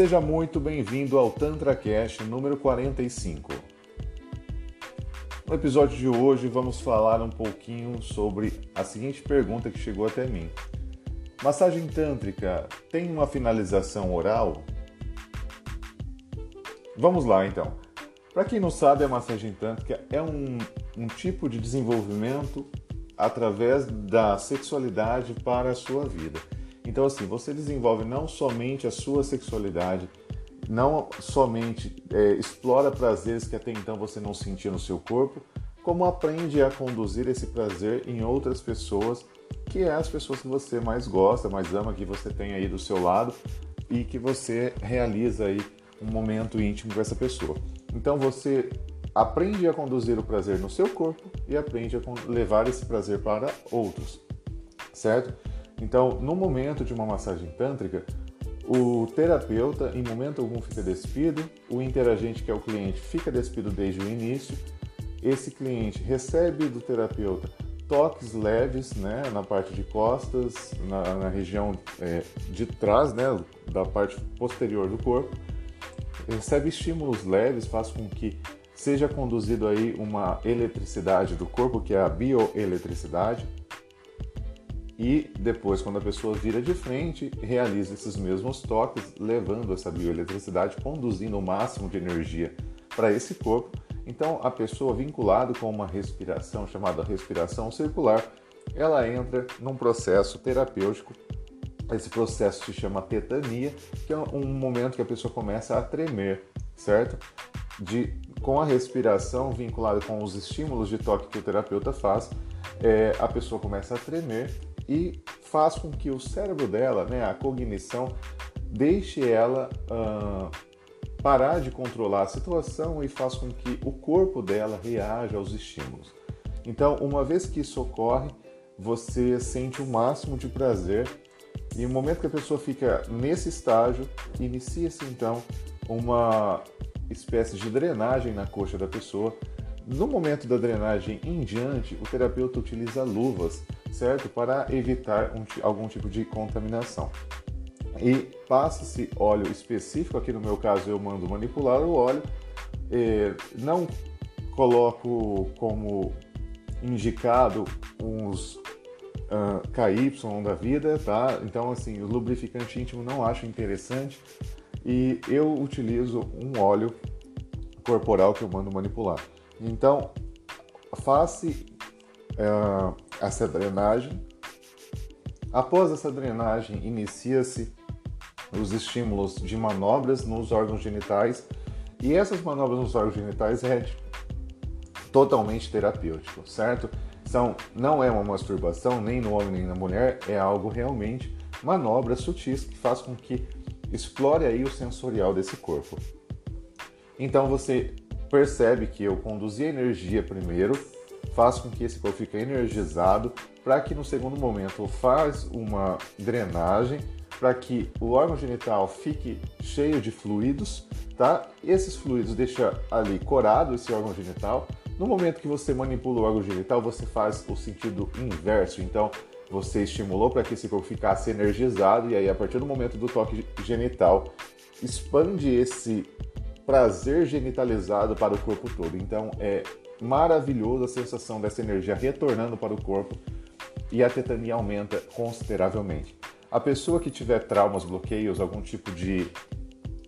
Seja muito bem-vindo ao Tantra Cash número 45. No episódio de hoje vamos falar um pouquinho sobre a seguinte pergunta que chegou até mim. Massagem tântrica tem uma finalização oral? Vamos lá então. Para quem não sabe, a massagem tântrica é um, um tipo de desenvolvimento através da sexualidade para a sua vida. Então, assim, você desenvolve não somente a sua sexualidade, não somente é, explora prazeres que até então você não sentia no seu corpo, como aprende a conduzir esse prazer em outras pessoas, que é as pessoas que você mais gosta, mais ama, que você tem aí do seu lado e que você realiza aí um momento íntimo com essa pessoa. Então você aprende a conduzir o prazer no seu corpo e aprende a levar esse prazer para outros, certo? Então, no momento de uma massagem tântrica, o terapeuta, em momento algum, fica despido, o interagente, que é o cliente, fica despido desde o início. Esse cliente recebe do terapeuta toques leves né, na parte de costas, na, na região é, de trás, né, da parte posterior do corpo. Recebe estímulos leves, faz com que seja conduzido aí uma eletricidade do corpo, que é a bioeletricidade e depois, quando a pessoa vira de frente, realiza esses mesmos toques, levando essa bioeletricidade, conduzindo o máximo de energia para esse corpo. Então, a pessoa vinculada com uma respiração chamada respiração circular, ela entra num processo terapêutico. Esse processo se chama tetania, que é um momento que a pessoa começa a tremer, certo? De, com a respiração vinculada com os estímulos de toque que o terapeuta faz, é, a pessoa começa a tremer e faz com que o cérebro dela, né, a cognição, deixe ela uh, parar de controlar a situação e faz com que o corpo dela reaja aos estímulos. Então, uma vez que isso ocorre, você sente o máximo de prazer e no momento que a pessoa fica nesse estágio, inicia-se então uma espécie de drenagem na coxa da pessoa. No momento da drenagem em diante, o terapeuta utiliza luvas certo? Para evitar um, algum tipo de contaminação. E passa-se óleo específico, aqui no meu caso eu mando manipular o óleo, não coloco como indicado uns uh, KY da vida, tá? Então, assim, o lubrificante íntimo não acho interessante e eu utilizo um óleo corporal que eu mando manipular. Então, face essa drenagem. Após essa drenagem, inicia-se os estímulos de manobras nos órgãos genitais e essas manobras nos órgãos genitais é totalmente terapêutico, certo? São, não é uma masturbação nem no homem nem na mulher, é algo realmente manobras sutis que faz com que explore aí o sensorial desse corpo. Então você percebe que eu conduzi a energia primeiro faz com que esse corpo fique energizado, para que no segundo momento faz uma drenagem, para que o órgão genital fique cheio de fluidos, tá? Esses fluidos deixam ali corado esse órgão genital. No momento que você manipula o órgão genital, você faz o sentido inverso. Então, você estimulou para que esse corpo ficasse energizado e aí a partir do momento do toque genital, expande esse prazer genitalizado para o corpo todo. Então, é maravilhoso a sensação dessa energia retornando para o corpo e a tetania aumenta consideravelmente. A pessoa que tiver traumas, bloqueios, algum tipo de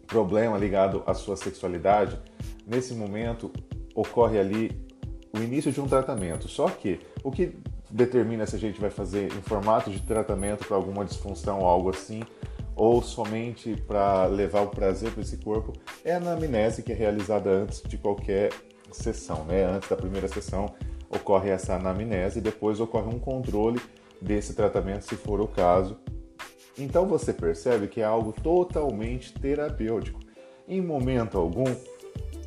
problema ligado à sua sexualidade, nesse momento ocorre ali o início de um tratamento. Só que o que determina se a gente vai fazer em formato de tratamento para alguma disfunção ou algo assim, ou somente para levar o prazer para esse corpo, é a anamnese que é realizada antes de qualquer sessão, né? Antes da primeira sessão ocorre essa anamnese e depois ocorre um controle desse tratamento, se for o caso. Então você percebe que é algo totalmente terapêutico. Em momento algum,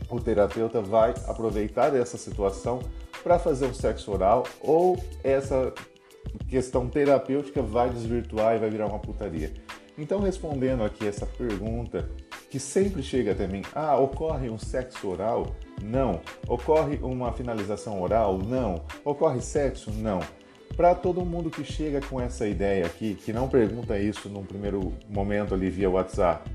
o terapeuta vai aproveitar dessa situação para fazer um sexo oral ou essa questão terapêutica vai desvirtuar e vai virar uma putaria. Então, respondendo aqui essa pergunta que sempre chega até mim: ah, ocorre um sexo oral? Não. Ocorre uma finalização oral? Não. Ocorre sexo? Não. Para todo mundo que chega com essa ideia aqui, que não pergunta isso num primeiro momento ali via WhatsApp,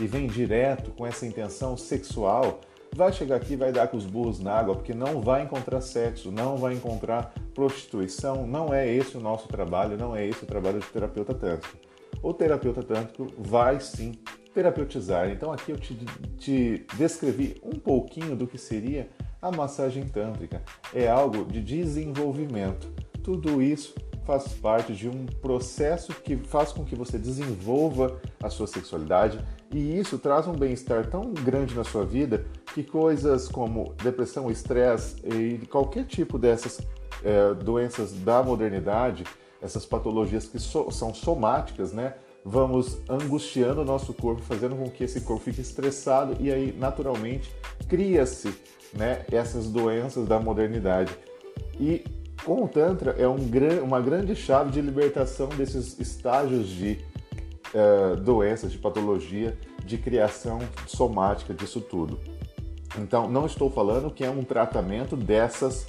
e vem direto com essa intenção sexual, vai chegar aqui vai dar com os burros na água, porque não vai encontrar sexo, não vai encontrar prostituição. Não é esse o nosso trabalho, não é esse o trabalho do terapeuta tântrico. O terapeuta tântrico vai sim terapeutizar. Então aqui eu te, te descrevi um pouquinho do que seria a massagem tântrica. É algo de desenvolvimento. Tudo isso faz parte de um processo que faz com que você desenvolva a sua sexualidade e isso traz um bem-estar tão grande na sua vida que coisas como depressão, estresse e qualquer tipo dessas é, doenças da modernidade, essas patologias que so, são somáticas, né? Vamos angustiando o nosso corpo, fazendo com que esse corpo fique estressado e aí naturalmente cria-se, né, essas doenças da modernidade. E com o Tantra é um, uma grande chave de libertação desses estágios de uh, doenças, de patologia, de criação somática disso tudo. Então, não estou falando que é um tratamento dessas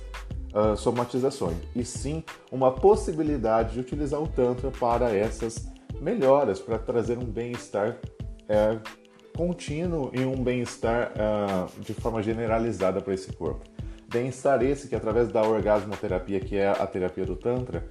uh, somatizações, e sim uma possibilidade de utilizar o Tantra para essas melhoras, para trazer um bem-estar uh, contínuo e um bem-estar uh, de forma generalizada para esse corpo. Bem-estar esse que através da orgasmoterapia, que é a terapia do Tantra,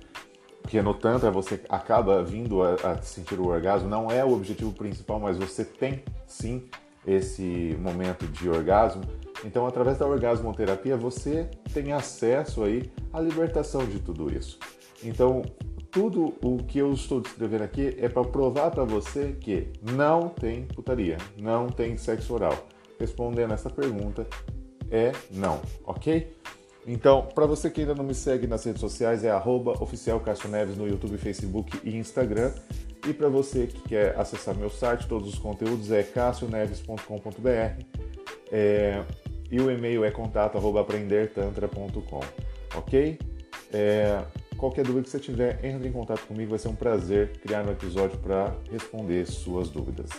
que no Tantra você acaba vindo a, a, sentir o orgasmo, não é o objetivo principal, mas você tem sim esse momento de orgasmo. Então, através da orgasmoterapia, você tem acesso aí à libertação de tudo isso. Então, tudo o que eu estou descrevendo aqui é para provar para você que não tem putaria, não tem sexo oral. Respondendo essa pergunta, é não, ok? Então, para você que ainda não me segue nas redes sociais, é arroba no YouTube, Facebook e Instagram. E para você que quer acessar meu site, todos os conteúdos é cassioneves.com.br é, e o e-mail é contato arroba aprendertantra.com, ok? É, qualquer dúvida que você tiver, entre em contato comigo, vai ser um prazer criar um episódio para responder suas dúvidas.